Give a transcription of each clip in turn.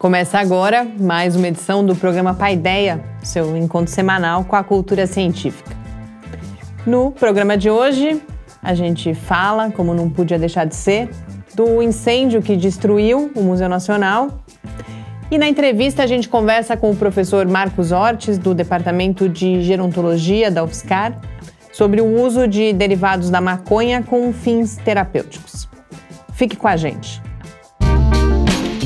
Começa agora mais uma edição do programa Paideia, seu encontro semanal com a cultura científica. No programa de hoje, a gente fala, como não podia deixar de ser, do incêndio que destruiu o Museu Nacional. E na entrevista a gente conversa com o professor Marcos Ortes, do Departamento de Gerontologia da UFSCar, sobre o uso de derivados da maconha com fins terapêuticos. Fique com a gente.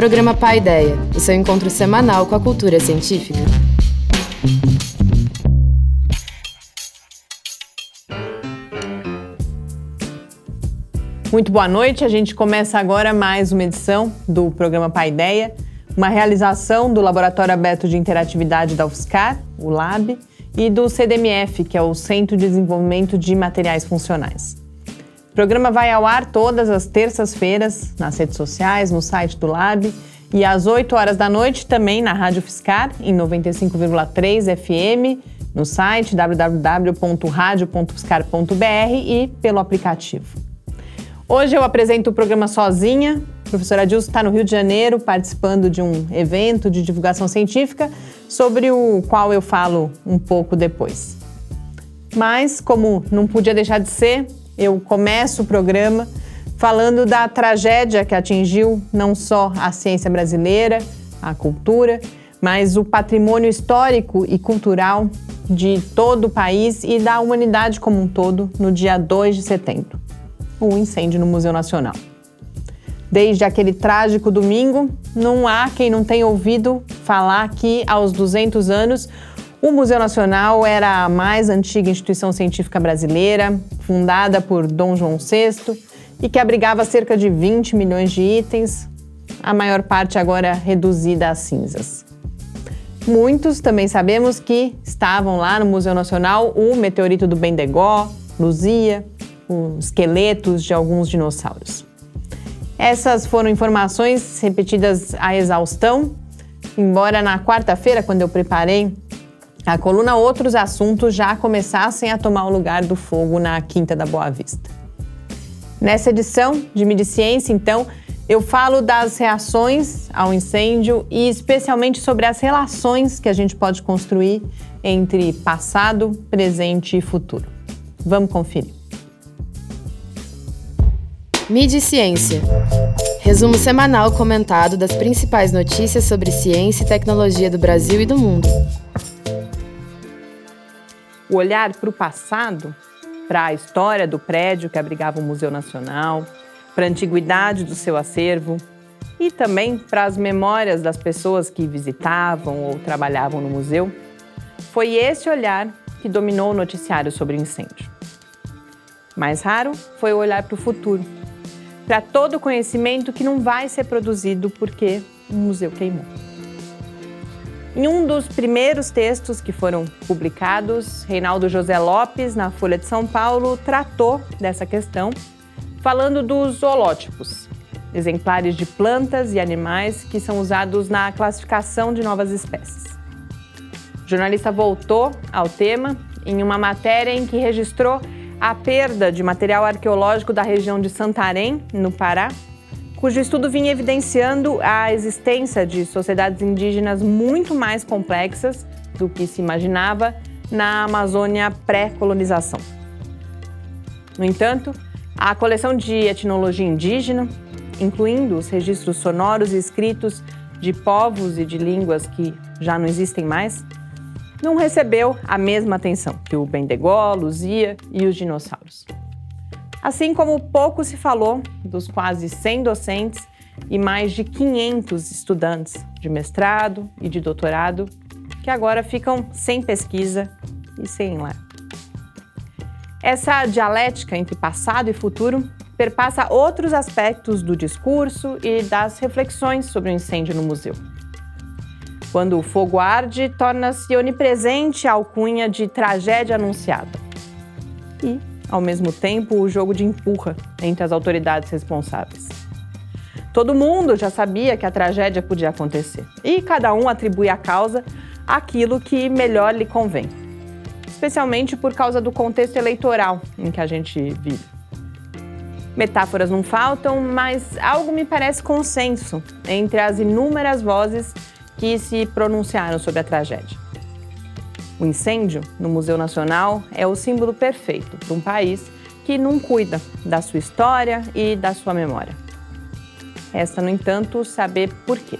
Programa Pai Ideia, o seu encontro semanal com a cultura científica. Muito boa noite. A gente começa agora mais uma edição do programa Pai Ideia, uma realização do Laboratório Aberto de Interatividade da UFSCar, o LAB, e do CDMF, que é o Centro de Desenvolvimento de Materiais Funcionais. O programa vai ao ar todas as terças-feiras nas redes sociais, no site do Lab e às 8 horas da noite também na Rádio Fiscar, em 95,3 FM, no site www.radio.fiscar.br e pelo aplicativo. Hoje eu apresento o programa sozinha. A professora Dilson está no Rio de Janeiro participando de um evento de divulgação científica sobre o qual eu falo um pouco depois. Mas, como não podia deixar de ser, eu começo o programa falando da tragédia que atingiu não só a ciência brasileira, a cultura, mas o patrimônio histórico e cultural de todo o país e da humanidade como um todo no dia 2 de setembro o incêndio no Museu Nacional. Desde aquele trágico domingo, não há quem não tenha ouvido falar que, aos 200 anos, o Museu Nacional era a mais antiga instituição científica brasileira, fundada por Dom João VI e que abrigava cerca de 20 milhões de itens, a maior parte agora reduzida a cinzas. Muitos também sabemos que estavam lá no Museu Nacional o meteorito do Bendegó, Luzia, os esqueletos de alguns dinossauros. Essas foram informações repetidas à exaustão, embora na quarta-feira, quando eu preparei a coluna outros assuntos já começassem a tomar o lugar do fogo na Quinta da Boa Vista. Nessa edição de Mediciência, então, eu falo das reações ao incêndio e especialmente sobre as relações que a gente pode construir entre passado, presente e futuro. Vamos conferir. Mediciência. Resumo semanal comentado das principais notícias sobre ciência e tecnologia do Brasil e do mundo o olhar para o passado, para a história do prédio que abrigava o Museu Nacional, para a antiguidade do seu acervo e também para as memórias das pessoas que visitavam ou trabalhavam no museu, foi esse olhar que dominou o noticiário sobre o incêndio. Mais raro foi o olhar para o futuro, para todo o conhecimento que não vai ser produzido porque o museu queimou. Em um dos primeiros textos que foram publicados, Reinaldo José Lopes, na Folha de São Paulo, tratou dessa questão, falando dos zoolótipos, exemplares de plantas e animais que são usados na classificação de novas espécies. O jornalista voltou ao tema em uma matéria em que registrou a perda de material arqueológico da região de Santarém, no Pará, cujo estudo vinha evidenciando a existência de sociedades indígenas muito mais complexas do que se imaginava na Amazônia pré-colonização. No entanto, a coleção de etnologia indígena, incluindo os registros sonoros e escritos de povos e de línguas que já não existem mais, não recebeu a mesma atenção que o Bendegó, Luzia e os dinossauros. Assim como pouco se falou dos quase 100 docentes e mais de 500 estudantes de mestrado e de doutorado que agora ficam sem pesquisa e sem lar. Essa dialética entre passado e futuro perpassa outros aspectos do discurso e das reflexões sobre o incêndio no museu. Quando o fogo arde, torna-se onipresente a alcunha de tragédia anunciada. E, ao mesmo tempo, o jogo de empurra entre as autoridades responsáveis. Todo mundo já sabia que a tragédia podia acontecer e cada um atribui a causa aquilo que melhor lhe convém, especialmente por causa do contexto eleitoral em que a gente vive. Metáforas não faltam, mas algo me parece consenso entre as inúmeras vozes que se pronunciaram sobre a tragédia. O incêndio no Museu Nacional é o símbolo perfeito para um país que não cuida da sua história e da sua memória. Resta, no entanto, saber por quê.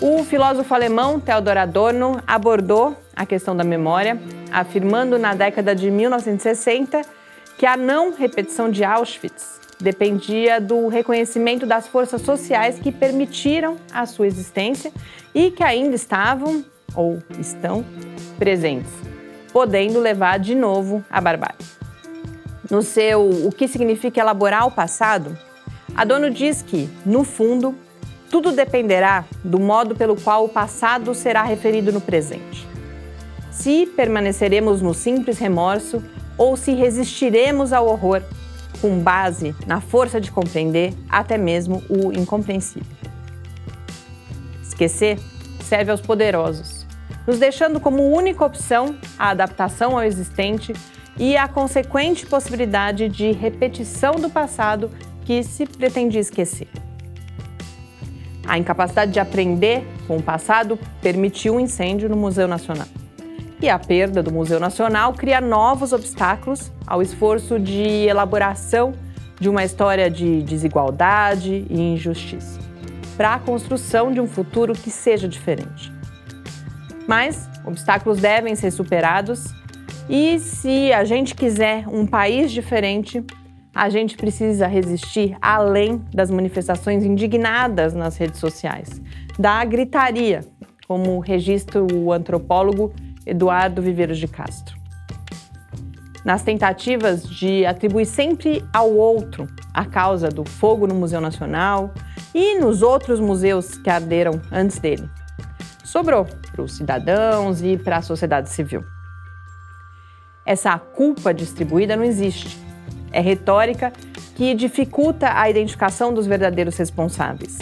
O filósofo alemão Theodor Adorno abordou a questão da memória, afirmando na década de 1960 que a não repetição de Auschwitz dependia do reconhecimento das forças sociais que permitiram a sua existência e que ainda estavam ou estão presentes, podendo levar de novo à barbárie. No seu O que significa elaborar o passado, Adorno diz que, no fundo, tudo dependerá do modo pelo qual o passado será referido no presente. Se permaneceremos no simples remorso ou se resistiremos ao horror com base na força de compreender até mesmo o incompreensível. Esquecer serve aos poderosos, nos deixando como única opção a adaptação ao existente e a consequente possibilidade de repetição do passado que se pretendia esquecer. A incapacidade de aprender com o passado permitiu um incêndio no Museu Nacional. E a perda do Museu Nacional cria novos obstáculos ao esforço de elaboração de uma história de desigualdade e injustiça, para a construção de um futuro que seja diferente. Mas obstáculos devem ser superados. E se a gente quiser um país diferente, a gente precisa resistir além das manifestações indignadas nas redes sociais, da gritaria, como registra o antropólogo Eduardo Viveiros de Castro. Nas tentativas de atribuir sempre ao outro a causa do fogo no Museu Nacional e nos outros museus que arderam antes dele, sobrou para os cidadãos e para a sociedade civil. Essa culpa distribuída não existe. É retórica que dificulta a identificação dos verdadeiros responsáveis.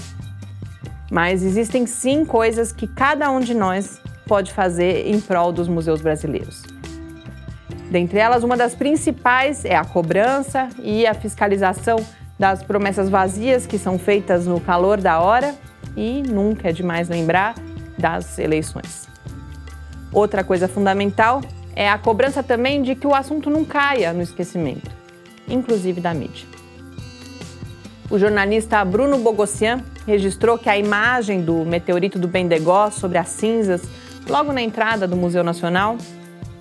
Mas existem sim coisas que cada um de nós pode fazer em prol dos museus brasileiros. Dentre elas, uma das principais é a cobrança e a fiscalização das promessas vazias que são feitas no calor da hora e, nunca é demais lembrar, das eleições. Outra coisa fundamental é a cobrança também de que o assunto não caia no esquecimento, inclusive da mídia. O jornalista Bruno Bogossian registrou que a imagem do meteorito do Bendegó sobre as cinzas logo na entrada do Museu Nacional,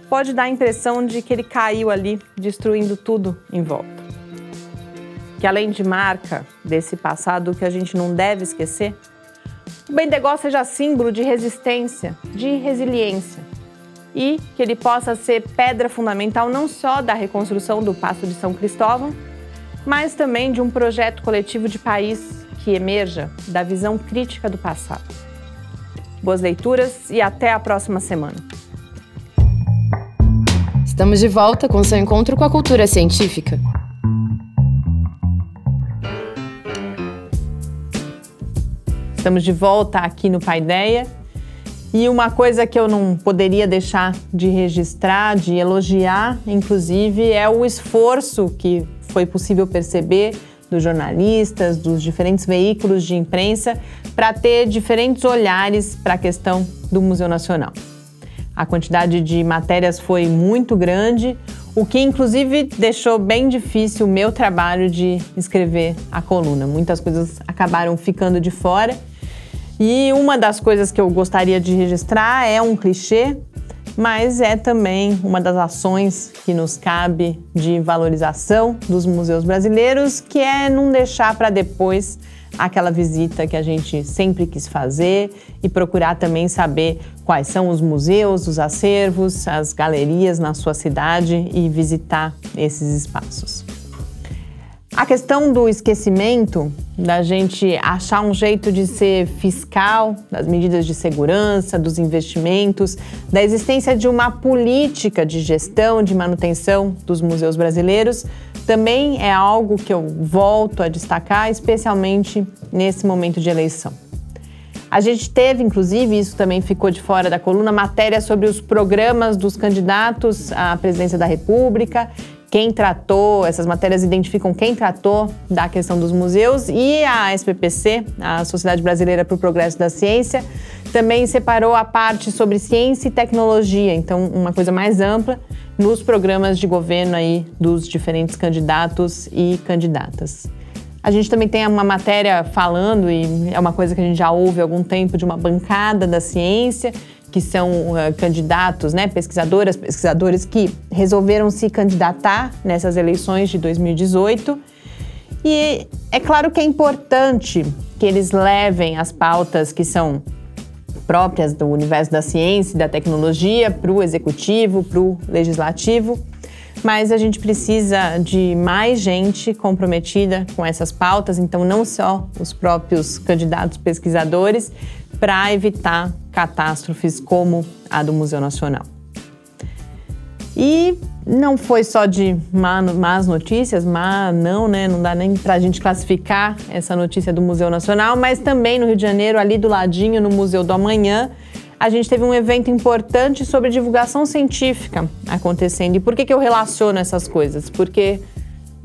pode dar a impressão de que ele caiu ali, destruindo tudo em volta. Que além de marca desse passado que a gente não deve esquecer, o Bendegó seja símbolo de resistência, de resiliência e que ele possa ser pedra fundamental não só da reconstrução do Passo de São Cristóvão, mas também de um projeto coletivo de país que emerja da visão crítica do passado. Boas leituras e até a próxima semana. Estamos de volta com seu encontro com a cultura científica. Estamos de volta aqui no Paideia. E uma coisa que eu não poderia deixar de registrar, de elogiar, inclusive, é o esforço que foi possível perceber dos jornalistas, dos diferentes veículos de imprensa, para ter diferentes olhares para a questão do Museu Nacional. A quantidade de matérias foi muito grande, o que inclusive deixou bem difícil o meu trabalho de escrever a coluna. Muitas coisas acabaram ficando de fora. E uma das coisas que eu gostaria de registrar é um clichê, mas é também uma das ações que nos cabe de valorização dos museus brasileiros, que é não deixar para depois aquela visita que a gente sempre quis fazer e procurar também saber quais são os museus, os acervos, as galerias na sua cidade e visitar esses espaços. A questão do esquecimento, da gente achar um jeito de ser fiscal das medidas de segurança, dos investimentos, da existência de uma política de gestão, de manutenção dos museus brasileiros, também é algo que eu volto a destacar, especialmente nesse momento de eleição. A gente teve, inclusive, isso também ficou de fora da coluna, matéria sobre os programas dos candidatos à presidência da República quem tratou, essas matérias identificam quem tratou da questão dos museus e a SPPC, a Sociedade Brasileira para o Progresso da Ciência, também separou a parte sobre ciência e tecnologia, então uma coisa mais ampla nos programas de governo aí dos diferentes candidatos e candidatas. A gente também tem uma matéria falando, e é uma coisa que a gente já ouve há algum tempo, de uma bancada da ciência, que são uh, candidatos, né, pesquisadoras, pesquisadores que resolveram se candidatar nessas eleições de 2018. E é claro que é importante que eles levem as pautas que são próprias do universo da ciência e da tecnologia para o executivo, para o legislativo, mas a gente precisa de mais gente comprometida com essas pautas, então não só os próprios candidatos pesquisadores, para evitar catástrofes como a do Museu Nacional. E não foi só de más notícias, má não, né? Não dá nem para a gente classificar essa notícia do Museu Nacional, mas também no Rio de Janeiro, ali do ladinho, no Museu do Amanhã, a gente teve um evento importante sobre divulgação científica acontecendo. E por que, que eu relaciono essas coisas? Porque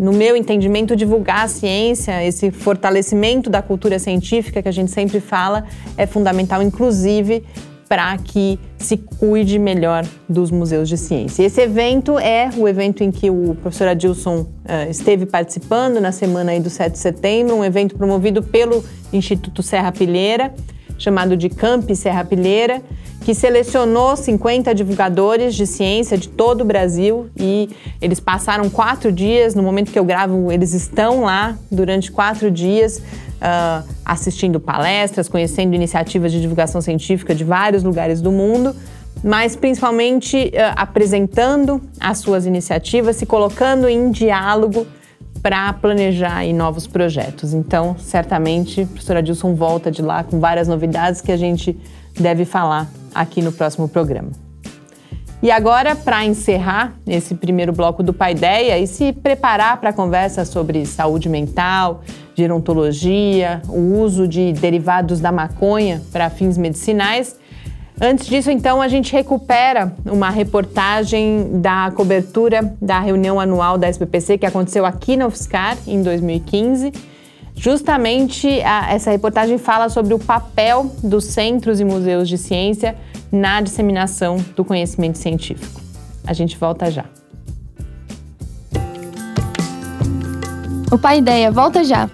no meu entendimento, divulgar a ciência, esse fortalecimento da cultura científica que a gente sempre fala, é fundamental, inclusive para que se cuide melhor dos museus de ciência. Esse evento é o evento em que o professor Adilson uh, esteve participando na semana do 7 de setembro, um evento promovido pelo Instituto Serra Pilheira, chamado de Camp Serra Pilheira, que selecionou 50 divulgadores de ciência de todo o Brasil e eles passaram quatro dias. No momento que eu gravo, eles estão lá durante quatro dias uh, assistindo palestras, conhecendo iniciativas de divulgação científica de vários lugares do mundo, mas principalmente uh, apresentando as suas iniciativas, se colocando em diálogo para planejar novos projetos. Então, certamente, a professora Dilson volta de lá com várias novidades que a gente deve falar aqui no próximo programa. E agora, para encerrar esse primeiro bloco do Paideia e se preparar para a conversa sobre saúde mental, gerontologia, o uso de derivados da maconha para fins medicinais, Antes disso, então, a gente recupera uma reportagem da cobertura da reunião anual da SBPC que aconteceu aqui na UFSCar em 2015 Justamente a, essa reportagem fala sobre o papel dos centros e museus de ciência na disseminação do conhecimento científico. A gente volta já. O Pai Ideia volta já.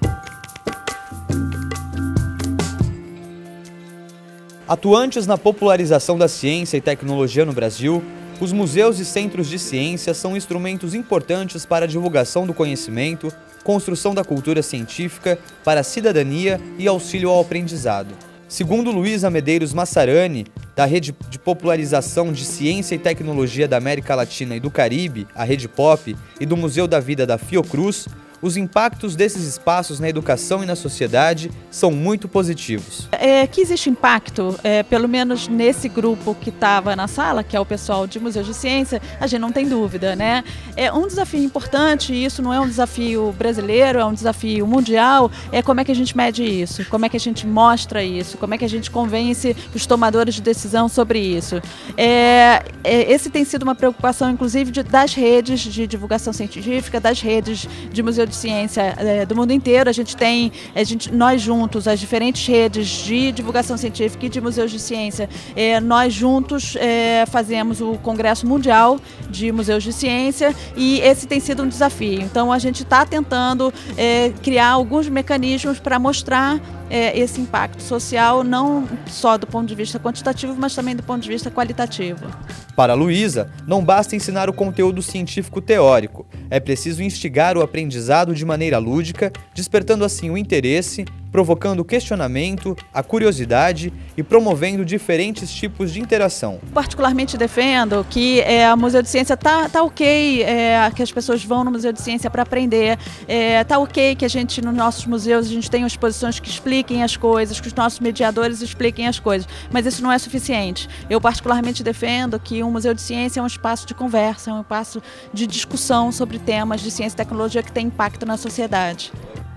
Atuantes na popularização da ciência e tecnologia no Brasil, os museus e centros de ciência são instrumentos importantes para a divulgação do conhecimento, construção da cultura científica para a cidadania e auxílio ao aprendizado. Segundo Luísa Medeiros Massarani, da Rede de Popularização de Ciência e Tecnologia da América Latina e do Caribe, a Rede Pop, e do Museu da Vida da Fiocruz, os impactos desses espaços na educação e na sociedade são muito positivos. É, que existe impacto, é, pelo menos nesse grupo que estava na sala, que é o pessoal de Museu de Ciência, a gente não tem dúvida, né? É um desafio importante, e isso não é um desafio brasileiro, é um desafio mundial, é como é que a gente mede isso, como é que a gente mostra isso, como é que a gente convence os tomadores de decisão sobre isso. É, é esse tem sido uma preocupação, inclusive, de, das redes de divulgação científica, das redes de museu de ciência é, do mundo inteiro. A gente tem, a gente, nós juntos, as diferentes redes de divulgação científica e de museus de ciência, é, nós juntos é, fazemos o Congresso Mundial de Museus de Ciência e esse tem sido um desafio. Então a gente está tentando é, criar alguns mecanismos para mostrar é, esse impacto social, não só do ponto de vista quantitativo, mas também do ponto de vista qualitativo. Para Luísa, não basta ensinar o conteúdo científico teórico, é preciso instigar o aprendizado de maneira lúdica, despertando assim o interesse provocando questionamento, a curiosidade e promovendo diferentes tipos de interação. Particularmente defendo que é, o Museu de Ciência tá, tá ok, é, que as pessoas vão no Museu de Ciência para aprender, é, tá ok que a gente nos nossos museus a gente tenha exposições que expliquem as coisas, que os nossos mediadores expliquem as coisas, mas isso não é suficiente. Eu particularmente defendo que um Museu de Ciência é um espaço de conversa, é um espaço de discussão sobre temas de ciência e tecnologia que têm impacto na sociedade.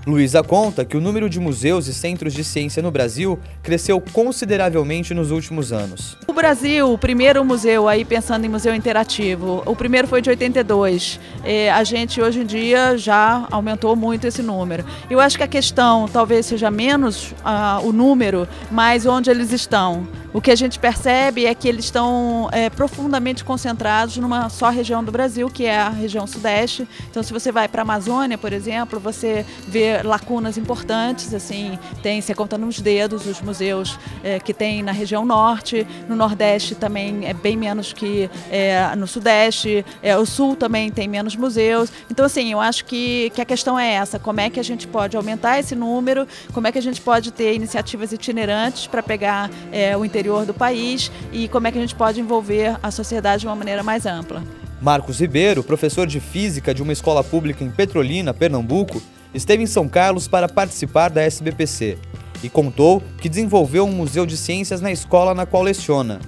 Luísa conta que o número de museus e centros de ciência no Brasil cresceu consideravelmente nos últimos anos. O Brasil, o primeiro museu, aí pensando em museu interativo, o primeiro foi de 82. É, a gente hoje em dia já aumentou muito esse número. Eu acho que a questão talvez seja menos uh, o número, mas onde eles estão. O que a gente percebe é que eles estão é, profundamente concentrados numa só região do Brasil, que é a região sudeste. Então, se você vai para a Amazônia, por exemplo, você vê lacunas importantes, assim, tem, você conta nos dedos os museus é, que tem na região norte, no nordeste também é bem menos que é, no sudeste, é, o sul também tem menos museus. Então, assim, eu acho que, que a questão é essa, como é que a gente pode aumentar esse número, como é que a gente pode ter iniciativas itinerantes para pegar é, o interesse interior do país e como é que a gente pode envolver a sociedade de uma maneira mais ampla. Marcos Ribeiro, professor de física de uma escola pública em Petrolina, Pernambuco, esteve em São Carlos para participar da SBPC e contou que desenvolveu um museu de ciências na escola na qual leciona.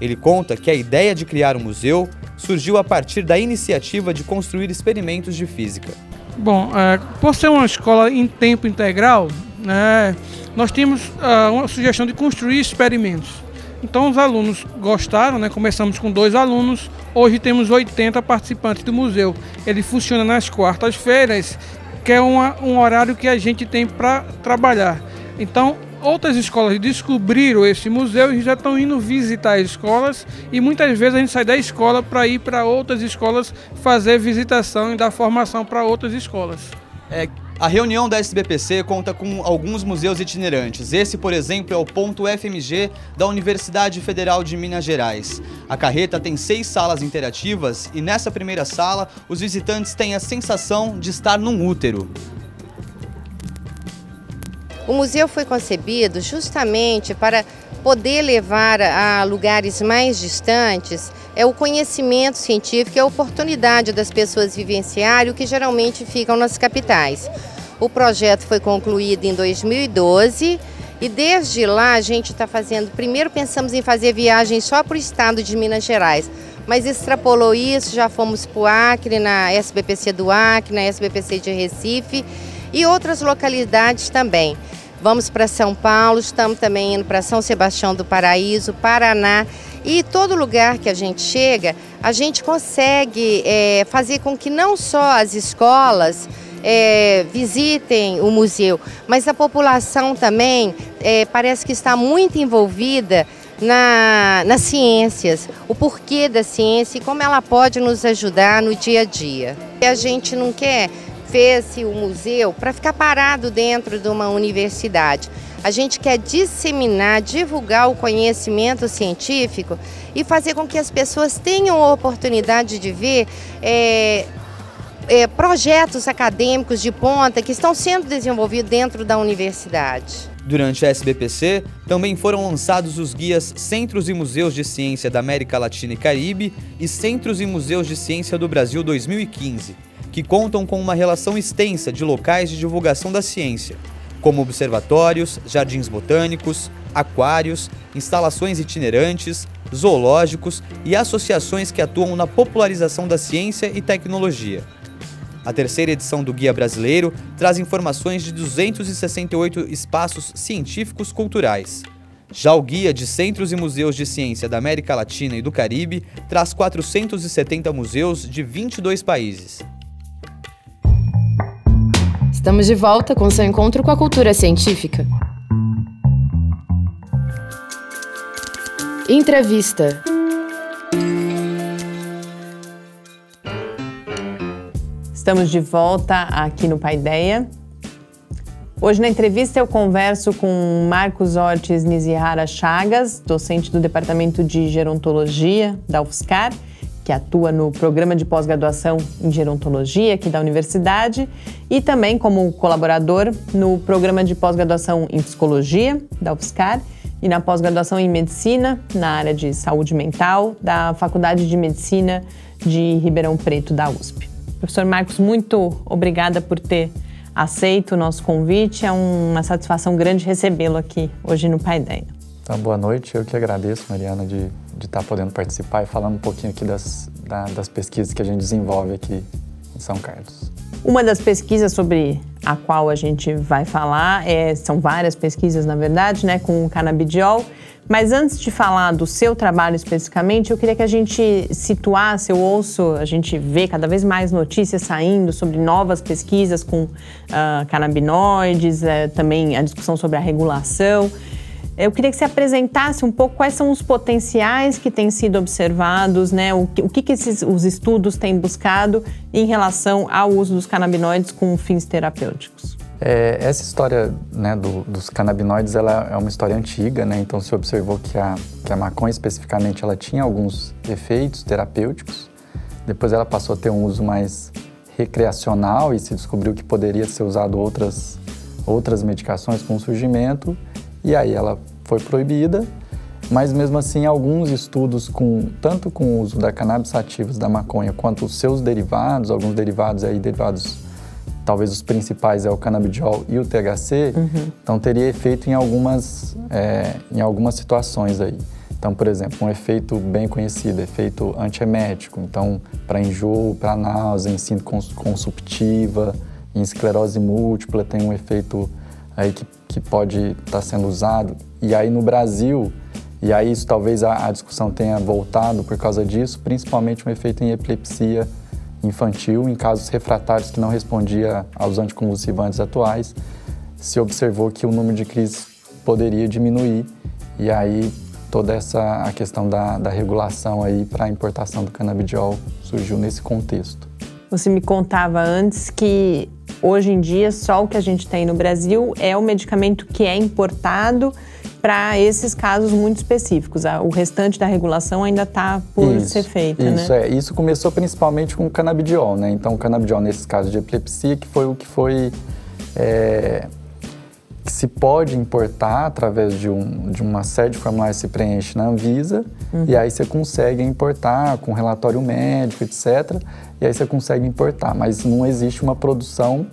Ele conta que a ideia de criar um museu surgiu a partir da iniciativa de construir experimentos de física. Bom, é, por ser uma escola em tempo integral, né, nós tínhamos uh, uma sugestão de construir experimentos. Então os alunos gostaram, né? começamos com dois alunos, hoje temos 80 participantes do museu. Ele funciona nas quartas-feiras, que é uma, um horário que a gente tem para trabalhar. Então outras escolas descobriram esse museu e já estão indo visitar as escolas e muitas vezes a gente sai da escola para ir para outras escolas fazer visitação e dar formação para outras escolas. É, a reunião da SBPC conta com alguns museus itinerantes. Esse, por exemplo, é o ponto FMG da Universidade Federal de Minas Gerais. A carreta tem seis salas interativas e nessa primeira sala os visitantes têm a sensação de estar num útero. O museu foi concebido justamente para poder levar a lugares mais distantes é o conhecimento científico, é a oportunidade das pessoas vivenciarem o que geralmente ficam nas capitais. O projeto foi concluído em 2012 e desde lá a gente está fazendo. Primeiro pensamos em fazer viagem só para o estado de Minas Gerais, mas extrapolou isso, já fomos para o Acre, na SBPC do Acre, na SBPC de Recife e outras localidades também. Vamos para São Paulo, estamos também indo para São Sebastião do Paraíso, Paraná. E todo lugar que a gente chega, a gente consegue é, fazer com que não só as escolas é, visitem o museu, mas a população também é, parece que está muito envolvida na, nas ciências, o porquê da ciência e como ela pode nos ajudar no dia a dia. E a gente não quer fez-se o museu para ficar parado dentro de uma universidade. A gente quer disseminar, divulgar o conhecimento científico e fazer com que as pessoas tenham a oportunidade de ver é, é, projetos acadêmicos de ponta que estão sendo desenvolvidos dentro da universidade. Durante a SBPC, também foram lançados os guias Centros e Museus de Ciência da América Latina e Caribe e Centros e Museus de Ciência do Brasil 2015 que contam com uma relação extensa de locais de divulgação da ciência, como observatórios, jardins botânicos, aquários, instalações itinerantes, zoológicos e associações que atuam na popularização da ciência e tecnologia. A terceira edição do Guia Brasileiro traz informações de 268 espaços científicos culturais. Já o Guia de Centros e Museus de Ciência da América Latina e do Caribe traz 470 museus de 22 países. Estamos de volta com seu encontro com a cultura científica. Entrevista. Estamos de volta aqui no Paideia. Hoje na entrevista eu converso com Marcos Ortiz Nizihara Chagas, docente do Departamento de Gerontologia da UFSCar, que atua no programa de pós-graduação em gerontologia aqui da universidade e também como colaborador no programa de pós-graduação em psicologia da UFSCar e na pós-graduação em medicina na área de saúde mental da Faculdade de Medicina de Ribeirão Preto da USP. Professor Marcos, muito obrigada por ter aceito o nosso convite. É uma satisfação grande recebê-lo aqui hoje no Paideia. Então, boa noite. Eu que agradeço, Mariana, de de estar tá podendo participar e falando um pouquinho aqui das, da, das pesquisas que a gente desenvolve aqui em São Carlos. Uma das pesquisas sobre a qual a gente vai falar, é, são várias pesquisas, na verdade, né, com o canabidiol. Mas antes de falar do seu trabalho especificamente, eu queria que a gente situasse, eu ouço, a gente vê cada vez mais notícias saindo sobre novas pesquisas com uh, canabinoides, uh, também a discussão sobre a regulação. Eu queria que você apresentasse um pouco quais são os potenciais que têm sido observados, né? O que, o que, que esses, os estudos têm buscado em relação ao uso dos canabinoides com fins terapêuticos. É, essa história né, do, dos canabinoides ela é uma história antiga, né? Então se observou que a, que a maconha especificamente ela tinha alguns efeitos terapêuticos. Depois ela passou a ter um uso mais recreacional e se descobriu que poderia ser usado outras outras medicações com o surgimento e aí ela foi proibida, mas mesmo assim alguns estudos com tanto com o uso da cannabis sativas da maconha quanto os seus derivados, alguns derivados aí derivados talvez os principais é o canabidiol e o THC, uhum. então teria efeito em algumas é, em algumas situações aí. Então, por exemplo, um efeito bem conhecido, efeito antiemético. Então, para enjoo, para náusea, em síndrome consumptiva, em esclerose múltipla, tem um efeito aí que, que pode estar tá sendo usado. E aí no Brasil, e aí isso talvez a, a, discussão tenha voltado por causa disso, principalmente um efeito em epilepsia infantil, em casos refratários que não respondia aos anticonvulsivantes atuais, se observou que o número de crises poderia diminuir e aí toda essa a questão da, da regulação aí para a importação do canabidiol surgiu nesse contexto. Você me contava antes que Hoje em dia, só o que a gente tem no Brasil é o medicamento que é importado para esses casos muito específicos. O restante da regulação ainda está por isso, ser feita, isso, né? É. Isso começou principalmente com o canabidiol, né? Então, o canabidiol, nesses casos de epilepsia, que foi o que foi... É, que se pode importar através de, um, de uma série de formulários que se preenche na Anvisa, uhum. e aí você consegue importar com relatório médico, etc e aí você consegue importar, mas não existe uma produção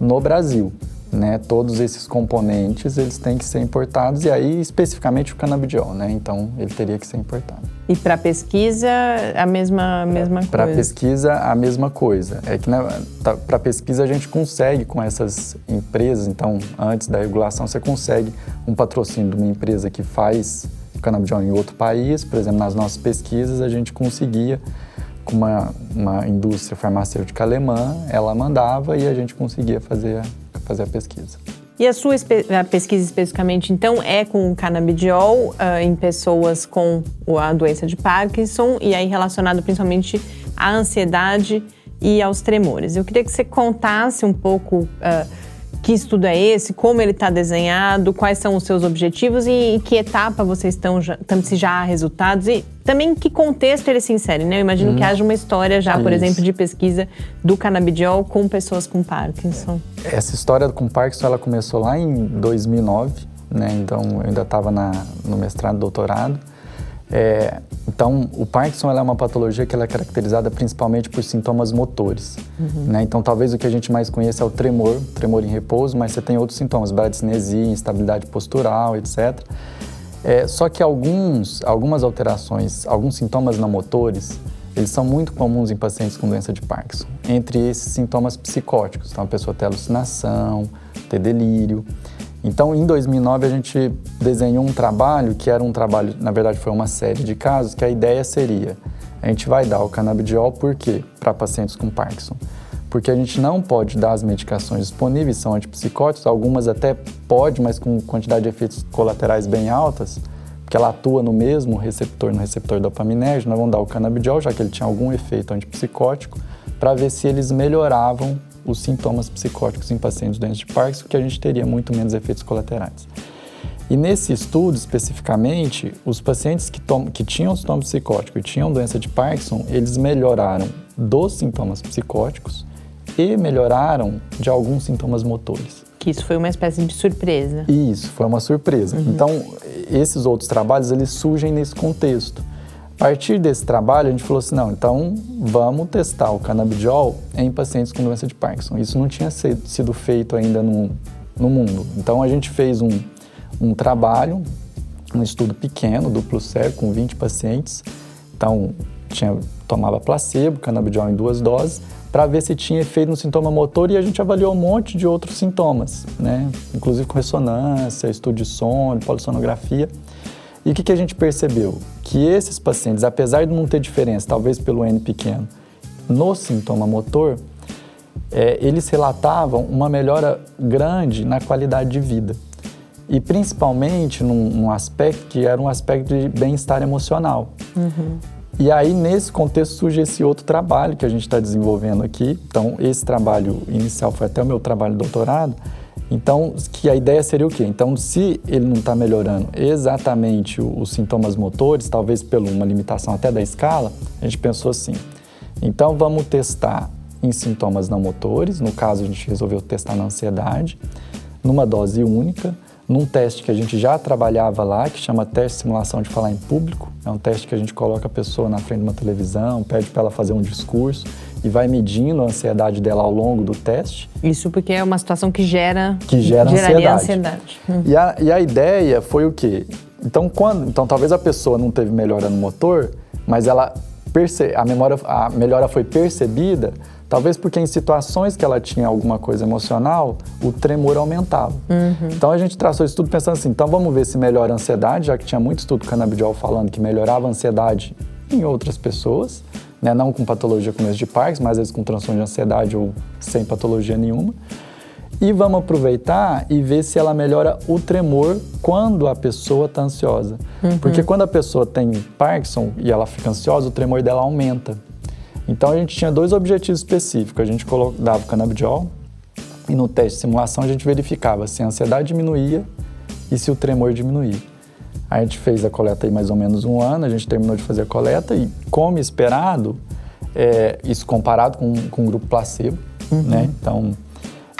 no Brasil. Né, todos esses componentes eles têm que ser importados e aí especificamente o canabidiol, né? Então ele teria que ser importado. E para pesquisa a mesma mesma coisa. Para pesquisa a mesma coisa. É que né, tá, para pesquisa a gente consegue com essas empresas, então antes da regulação você consegue um patrocínio de uma empresa que faz canabidiol em outro país, por exemplo, nas nossas pesquisas a gente conseguia com uma, uma indústria farmacêutica alemã, ela mandava e a gente conseguia fazer, fazer a pesquisa. E a sua a pesquisa especificamente, então, é com o canabidiol uh, em pessoas com a doença de Parkinson e aí relacionado principalmente à ansiedade e aos tremores. Eu queria que você contasse um pouco uh, que estudo é esse, como ele está desenhado, quais são os seus objetivos e em que etapa vocês estão, se já há resultados e também em que contexto ele se insere, né? Eu imagino hum. que haja uma história já, por Isso. exemplo, de pesquisa do canabidiol com pessoas com Parkinson. Essa história com Parkinson, ela começou lá em 2009, né? Então, eu ainda estava no mestrado, doutorado. É, então, o Parkinson é uma patologia que é caracterizada principalmente por sintomas motores. Uhum. Né? Então, talvez o que a gente mais conheça é o tremor, tremor em repouso, mas você tem outros sintomas, bradicinesia, instabilidade postural, etc. É, só que alguns, algumas alterações, alguns sintomas não motores, eles são muito comuns em pacientes com doença de Parkinson. Entre esses sintomas psicóticos, então a pessoa tem alucinação, tem delírio. Então, em 2009, a gente desenhou um trabalho que era um trabalho, na verdade, foi uma série de casos, que a ideia seria: a gente vai dar o canabidiol por quê? Para pacientes com Parkinson. Porque a gente não pode dar as medicações disponíveis, são antipsicóticos, algumas até pode, mas com quantidade de efeitos colaterais bem altas, porque ela atua no mesmo receptor, no receptor dopaminérgico, nós vamos dar o canabidiol, já que ele tinha algum efeito antipsicótico, para ver se eles melhoravam os sintomas psicóticos em pacientes doentes de Parkinson, que a gente teria muito menos efeitos colaterais. E nesse estudo, especificamente, os pacientes que, que tinham sintoma psicótico e tinham doença de Parkinson, eles melhoraram dos sintomas psicóticos e melhoraram de alguns sintomas motores. Que isso foi uma espécie de surpresa. Isso, foi uma surpresa. Uhum. Então, esses outros trabalhos, eles surgem nesse contexto. A partir desse trabalho, a gente falou assim, não, então vamos testar o canabidiol em pacientes com doença de Parkinson. Isso não tinha sido feito ainda no, no mundo. Então, a gente fez um, um trabalho, um estudo pequeno, duplo cego, com 20 pacientes. Então, tinha, tomava placebo, canabidiol em duas doses, para ver se tinha efeito no sintoma motor e a gente avaliou um monte de outros sintomas, né? Inclusive com ressonância, estudo de sono, polissonografia. E o que, que a gente percebeu? Que esses pacientes, apesar de não ter diferença, talvez pelo N pequeno, no sintoma motor, é, eles relatavam uma melhora grande na qualidade de vida e principalmente num, num, aspecto que era um aspecto de bem-estar emocional. Uhum. E aí, nesse contexto, surge esse outro trabalho que a gente está desenvolvendo aqui. Então, esse trabalho inicial foi até o meu trabalho de doutorado. Então, que a ideia seria o quê? Então, se ele não está melhorando exatamente os sintomas motores, talvez por uma limitação até da escala, a gente pensou assim: então vamos testar em sintomas não motores, no caso a gente resolveu testar na ansiedade, numa dose única, num teste que a gente já trabalhava lá, que chama teste de simulação de falar em público. É um teste que a gente coloca a pessoa na frente de uma televisão, pede para ela fazer um discurso e vai medindo a ansiedade dela ao longo do teste. Isso porque é uma situação que gera que gera ansiedade. ansiedade. Hum. E, a, e a ideia foi o quê? Então, quando, então talvez a pessoa não teve melhora no motor, mas ela perce, a memória a melhora foi percebida Talvez porque em situações que ela tinha alguma coisa emocional, o tremor aumentava. Uhum. Então a gente traçou isso tudo pensando assim, então vamos ver se melhora a ansiedade, já que tinha muito estudo canabidiol falando que melhorava a ansiedade em outras pessoas, né? não com patologia como esse de Parkinson, mas às vezes com transtorno de ansiedade ou sem patologia nenhuma. E vamos aproveitar e ver se ela melhora o tremor quando a pessoa está ansiosa. Uhum. Porque quando a pessoa tem Parkinson e ela fica ansiosa, o tremor dela aumenta. Então a gente tinha dois objetivos específicos. A gente dava o canabidiol e no teste de simulação a gente verificava se a ansiedade diminuía e se o tremor diminuía. A gente fez a coleta aí mais ou menos um ano, a gente terminou de fazer a coleta e, como esperado, é, isso comparado com, com o grupo placebo, uhum. né? Então,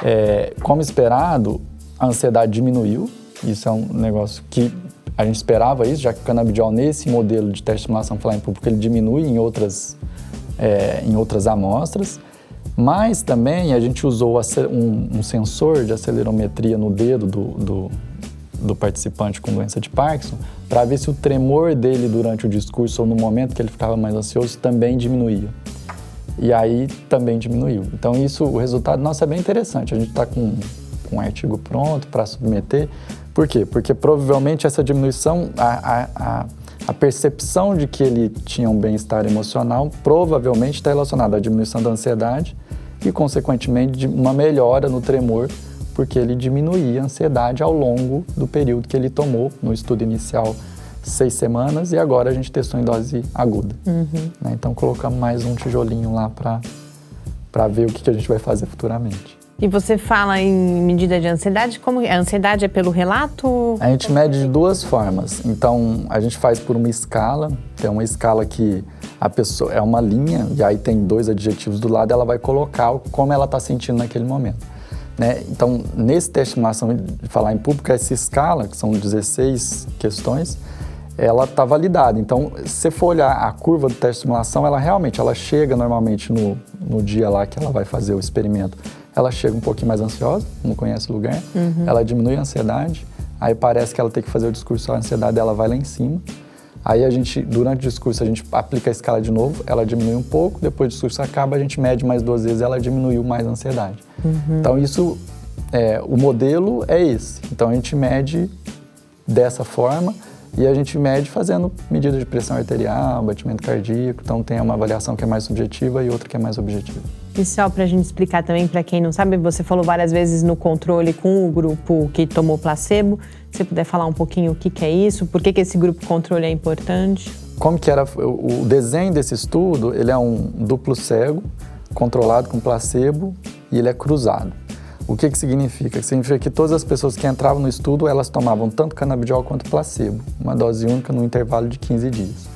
é, como esperado, a ansiedade diminuiu. Isso é um negócio que a gente esperava isso, já que o canabidiol nesse modelo de teste de simulação falar em público ele diminui em outras é, em outras amostras, mas também a gente usou um, um sensor de acelerometria no dedo do, do, do participante com doença de Parkinson para ver se o tremor dele durante o discurso ou no momento que ele ficava mais ansioso também diminuía. E aí também diminuiu. Então isso, o resultado nosso é bem interessante. A gente está com, com um artigo pronto para submeter. Por quê? Porque provavelmente essa diminuição, a, a, a a percepção de que ele tinha um bem-estar emocional provavelmente está relacionada à diminuição da ansiedade e, consequentemente, de uma melhora no tremor, porque ele diminuía a ansiedade ao longo do período que ele tomou no estudo inicial seis semanas e agora a gente testou em dose aguda. Uhum. Né? Então colocamos mais um tijolinho lá para ver o que, que a gente vai fazer futuramente. E você fala em medida de ansiedade, como a ansiedade é pelo relato? A gente mede de duas formas. Então, a gente faz por uma escala, tem uma escala que a pessoa é uma linha e aí tem dois adjetivos do lado, ela vai colocar como ela está sentindo naquele momento. Né? Então, nesse teste de simulação de falar em público, essa escala, que são 16 questões, ela está validada. Então, se você for olhar a curva do teste de simulação, ela realmente ela chega normalmente no, no dia lá que ela vai fazer o experimento ela chega um pouquinho mais ansiosa, não conhece o lugar, uhum. ela diminui a ansiedade, aí parece que ela tem que fazer o discurso, a ansiedade dela vai lá em cima. Aí a gente, durante o discurso, a gente aplica a escala de novo, ela diminui um pouco, depois o discurso acaba, a gente mede mais duas vezes, ela diminuiu mais a ansiedade. Uhum. Então isso, é, o modelo é esse. Então a gente mede dessa forma e a gente mede fazendo medida de pressão arterial, batimento cardíaco, então tem uma avaliação que é mais subjetiva e outra que é mais objetiva. E só para a gente explicar também para quem não sabe, você falou várias vezes no controle com o grupo que tomou placebo. Você puder falar um pouquinho o que, que é isso, por que, que esse grupo controle é importante? Como que era o desenho desse estudo? Ele é um duplo cego, controlado com placebo e ele é cruzado. O que, que significa? Significa que todas as pessoas que entravam no estudo, elas tomavam tanto canabidiol quanto placebo, uma dose única no intervalo de 15 dias.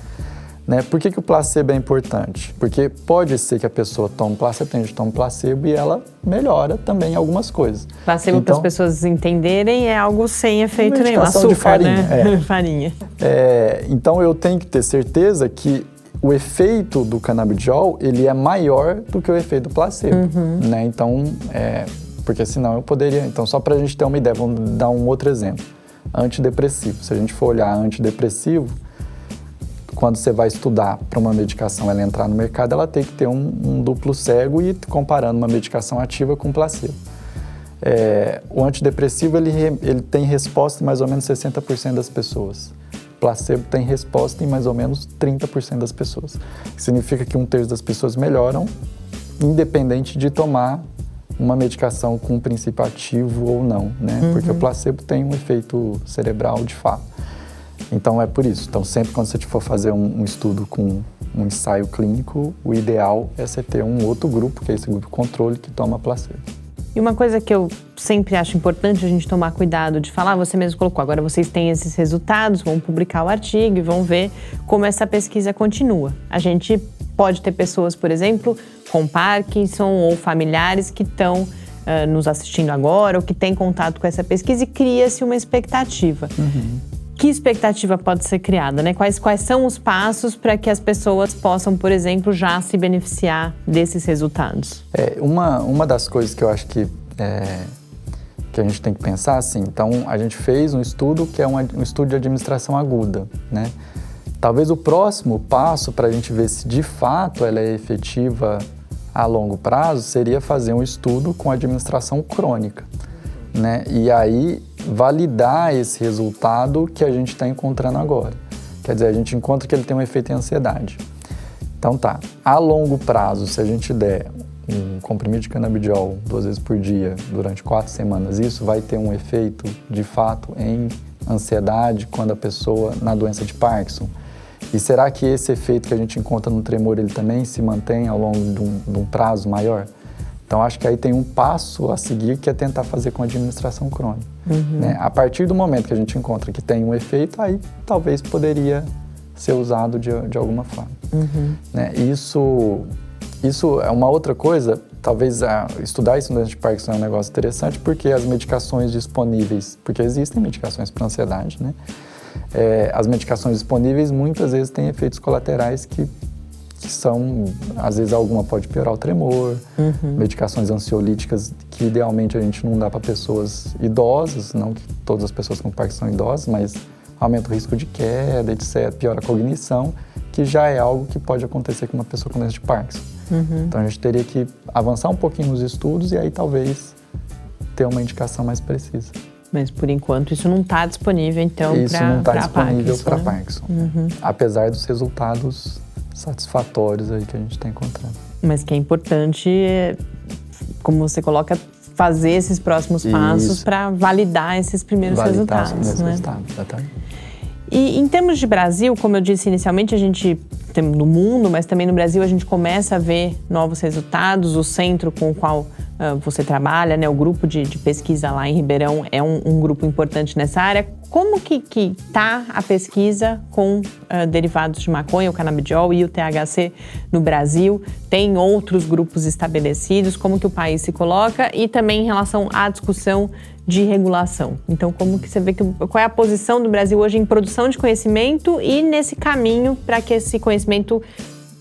Né? Por que, que o placebo é importante? Porque pode ser que a pessoa tome placebo, que toma placebo e ela melhora também algumas coisas. Placebo, então, para as pessoas entenderem, é algo sem efeito nenhum, açúcar, de farinha, né? É. farinha. É, então eu tenho que ter certeza que o efeito do canabidiol ele é maior do que o efeito do placebo, uhum. né? Então, é, porque senão eu poderia. Então, só para a gente ter uma ideia, vamos dar um outro exemplo. Antidepressivo. Se a gente for olhar antidepressivo, quando você vai estudar para uma medicação ela entrar no mercado, ela tem que ter um, um duplo cego e comparando uma medicação ativa com placebo. É, o antidepressivo ele, ele tem resposta em mais ou menos 60% das pessoas. Placebo tem resposta em mais ou menos 30% das pessoas. Significa que um terço das pessoas melhoram, independente de tomar uma medicação com um princípio ativo ou não, né? Uhum. Porque o placebo tem um efeito cerebral de fato. Então é por isso. Então sempre quando você for fazer um, um estudo com um ensaio clínico, o ideal é você ter um outro grupo, que é esse grupo controle, que toma placebo. E uma coisa que eu sempre acho importante a gente tomar cuidado de falar, você mesmo colocou, agora vocês têm esses resultados, vão publicar o artigo e vão ver como essa pesquisa continua. A gente pode ter pessoas, por exemplo, com Parkinson ou familiares que estão uh, nos assistindo agora ou que têm contato com essa pesquisa e cria-se uma expectativa. Uhum que expectativa pode ser criada? Né? Quais, quais são os passos para que as pessoas possam, por exemplo, já se beneficiar desses resultados? É, uma, uma das coisas que eu acho que, é, que a gente tem que pensar, assim, então a gente fez um estudo que é um, um estudo de administração aguda, né? Talvez o próximo passo para a gente ver se de fato ela é efetiva a longo prazo seria fazer um estudo com administração crônica, né? E aí validar esse resultado que a gente está encontrando agora. Quer dizer, a gente encontra que ele tem um efeito em ansiedade. Então tá, a longo prazo, se a gente der um comprimido de canabidiol duas vezes por dia durante quatro semanas, isso vai ter um efeito de fato em ansiedade quando a pessoa na doença de Parkinson. E será que esse efeito que a gente encontra no tremor ele também se mantém ao longo de um, de um prazo maior? Então, acho que aí tem um passo a seguir que é tentar fazer com a administração crônica. Uhum. Né? A partir do momento que a gente encontra que tem um efeito, aí talvez poderia ser usado de, de alguma forma. Uhum. Né? Isso, isso é uma outra coisa, talvez a, estudar isso no de Parkinson é um negócio interessante, porque as medicações disponíveis, porque existem medicações para ansiedade, né? É, as medicações disponíveis muitas vezes têm efeitos colaterais que que são, às vezes alguma pode piorar o tremor, uhum. medicações ansiolíticas que idealmente a gente não dá para pessoas idosas, não que todas as pessoas com Parkinson são idosas, mas aumenta o risco de queda, etc., piora a cognição, que já é algo que pode acontecer com uma pessoa com doença de Parkinson. Uhum. Então a gente teria que avançar um pouquinho nos estudos e aí talvez ter uma indicação mais precisa. Mas por enquanto isso não está disponível, então, para Isso não está disponível para Parkinson. Né? Parkinson uhum. Apesar dos resultados satisfatórios aí que a gente está encontrando. Mas que é importante, é, como você coloca, fazer esses próximos passos para validar esses primeiros validar resultados. Né? Resultados, exatamente. E em termos de Brasil, como eu disse inicialmente, a gente no mundo, mas também no Brasil a gente começa a ver novos resultados. O centro com o qual uh, você trabalha, né, o grupo de, de, pesquisa lá em Ribeirão é um, um grupo importante nessa área. Como que está a pesquisa com uh, derivados de maconha, o canabidiol e o THC no Brasil? Tem outros grupos estabelecidos? Como que o país se coloca? E também em relação à discussão de regulação. Então, como que você vê que qual é a posição do Brasil hoje em produção de conhecimento e nesse caminho para que esse conhecimento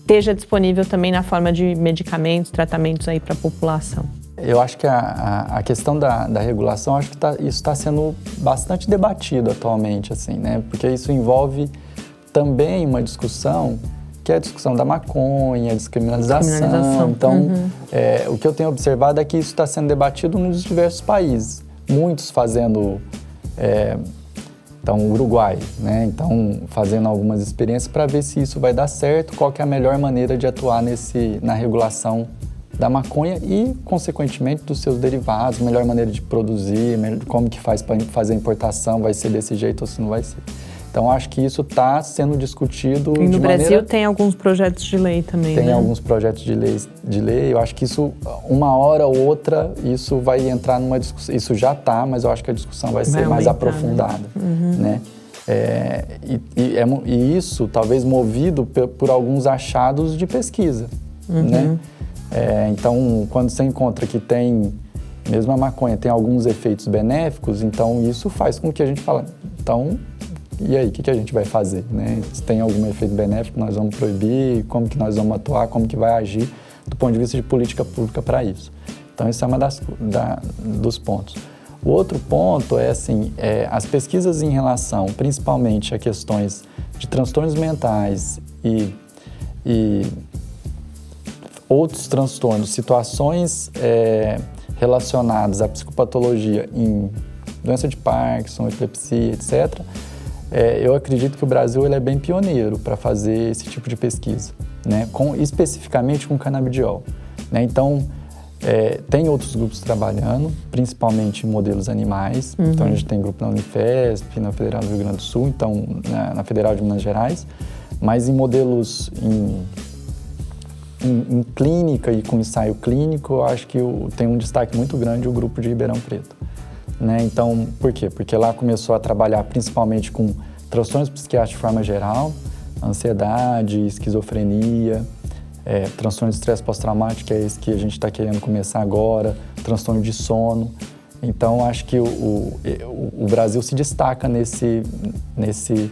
esteja disponível também na forma de medicamentos, tratamentos aí para a população? Eu acho que a, a, a questão da, da, regulação, acho que tá, isso está sendo bastante debatido atualmente, assim, né? Porque isso envolve também uma discussão que é a discussão da maconha, a descriminalização. descriminalização. Então, uhum. é, o que eu tenho observado é que isso está sendo debatido nos diversos países. Muitos fazendo, é, então, Uruguai, né? Então, fazendo algumas experiências para ver se isso vai dar certo, qual é a melhor maneira de atuar nesse, na regulação da maconha e, consequentemente, dos seus derivados, melhor maneira de produzir, como que faz para fazer a importação, vai ser desse jeito ou se não vai ser. Então acho que isso está sendo discutido. E no Brasil maneira... tem alguns projetos de lei também. Tem né? alguns projetos de lei, de lei. Eu acho que isso, uma hora ou outra, isso vai entrar numa discussão. Isso já está, mas eu acho que a discussão vai, Vai ser mais aumentar, né? aprofundada. Uhum. Né? É, e, e é e isso talvez movido pe- por alguns achados de pesquisa. Uhum. Né? É, então, quando você encontra que tem, mesmo a maconha, tem alguns efeitos benéficos, então isso faz com que a gente fale, então, e aí, o que, que a gente vai fazer? Né? Se tem algum efeito benéfico, nós vamos proibir, como que nós vamos atuar, como que vai agir do ponto de vista de política pública para isso. Então, isso é das, da, dos pontos. O outro ponto é assim, é, as pesquisas em relação, principalmente a questões de transtornos mentais e, e outros transtornos, situações é, relacionadas à psicopatologia em doença de Parkinson, epilepsia, etc., é, eu acredito que o Brasil ele é bem pioneiro para fazer esse tipo de pesquisa, né? com, especificamente com canabidiol. Né? Então, é, tem outros grupos trabalhando, principalmente em modelos animais. Então, a gente tem grupo na Unifesp, na Federal do Rio Grande do Sul, então na, na Federal de Minas Gerais, mas em modelos em em, em clínica e com ensaio clínico, eu acho que tem um destaque muito grande o grupo de Ribeirão Preto. Né? Então, por quê? Porque lá começou a trabalhar principalmente com transtornos psiquiátricos de forma geral, ansiedade, esquizofrenia, é, transtorno de estresse pós-traumático, que é esse que a gente está querendo começar agora, transtorno de sono. Então, acho que o, o, o- Brasil se destaca nesse, nesse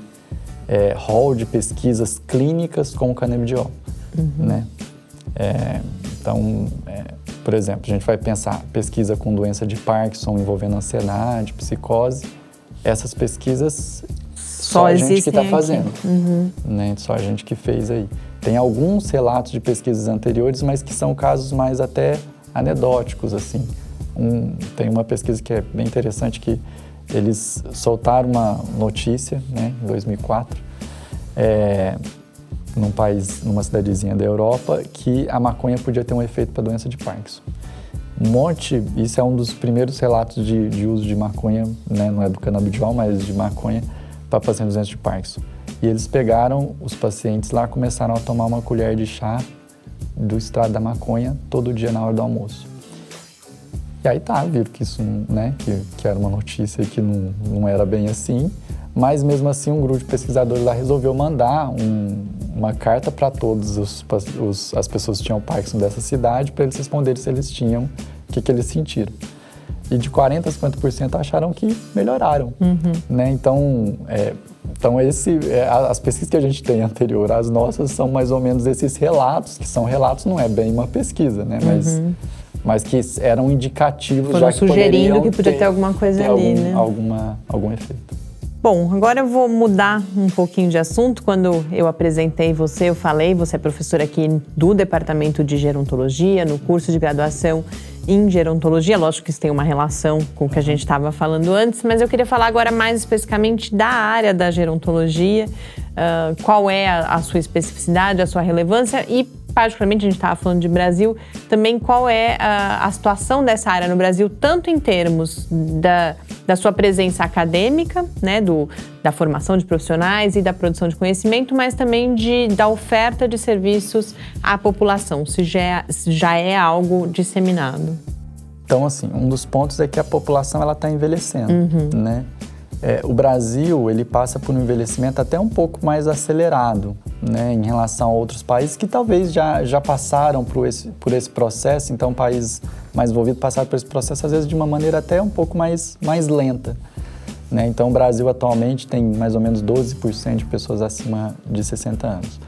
é, hall de pesquisas clínicas com o canabidiol, né? É, então, é, por exemplo, a gente vai pensar pesquisa com doença de Parkinson envolvendo ansiedade, psicose. Essas pesquisas só, a gente que está fazendo, Uhum. né? Só a gente que fez aí. Tem alguns relatos de pesquisas anteriores, mas que são casos mais até anedóticos, assim. Um- tem uma pesquisa que é bem interessante que eles soltaram uma notícia, né, em 2004, é, num país, numa cidadezinha da Europa, que a maconha podia ter um efeito para doença de Parkinson. Um monte, isso é um dos primeiros relatos de, de uso de maconha, né, não é do canabidiol, mas de maconha para pacientes doentes de Parkinson. E eles pegaram os pacientes lá, começaram a tomar uma colher de chá do extrato da maconha todo dia na hora do almoço. E aí tá, viram que isso, né, que, que era uma notícia que não, não era bem assim, mas mesmo assim um grupo de pesquisadores lá resolveu mandar um- uma carta para todos os, pa- os- as pessoas que tinham Parkinson dessa cidade para eles responderem se eles tinham, o que, que eles sentiram. E de 40% a 50% acharam que melhoraram. Né? Então, é, então esse, é, as pesquisas que a gente tem anterior às nossas são mais ou menos esses relatos, que são relatos, não é bem uma pesquisa, né? mas, mas que eram indicativos Foram já que sugerindo que podia ter alguma coisa ter ali, algum, né? alguma, algum efeito. Bom, agora eu vou mudar um pouquinho de assunto. Quando eu apresentei você, eu falei, você é professora aqui do Departamento de Gerontologia, no curso de graduação em Gerontologia. Lógico que isso tem uma relação com o que a gente estava falando antes, mas eu queria falar agora mais especificamente da área da gerontologia, ah, qual é a, a sua especificidade, a sua relevância e particularmente a gente estava falando de Brasil, também qual é a, a situação dessa área no Brasil, tanto em termos da, da sua presença acadêmica, né, do, da formação de profissionais e da produção de conhecimento, mas também de, da oferta de serviços à população, se já é, se já é algo disseminado. Então, assim, um dos pontos é que a população ela está envelhecendo, né? É, o Brasil ele passa por um envelhecimento até um pouco mais acelerado, né, em relação a outros países que talvez já, já passaram por esse, por esse processo. Então, países mais envolvidos passaram por esse processo às vezes de uma maneira até um pouco mais, mais lenta. Né? Então, o Brasil atualmente tem mais ou menos 12% de pessoas acima de 60 anos.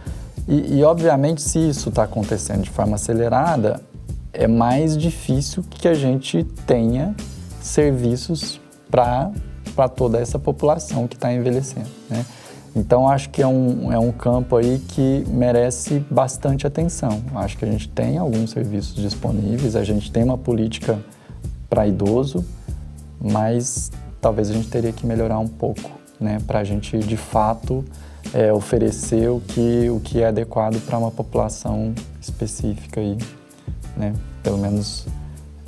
E, e, obviamente, se isso está acontecendo de forma acelerada, é mais difícil que a gente tenha serviços para toda essa população que está envelhecendo. Né? Então, acho que é um, é um campo aí que merece bastante atenção. Acho que a gente tem alguns serviços disponíveis, a gente tem uma política para idoso, mas talvez a gente teria que melhorar um pouco, né, para a gente de fato é, oferecer o que, o que é adequado para uma população específica aí, né, pelo menos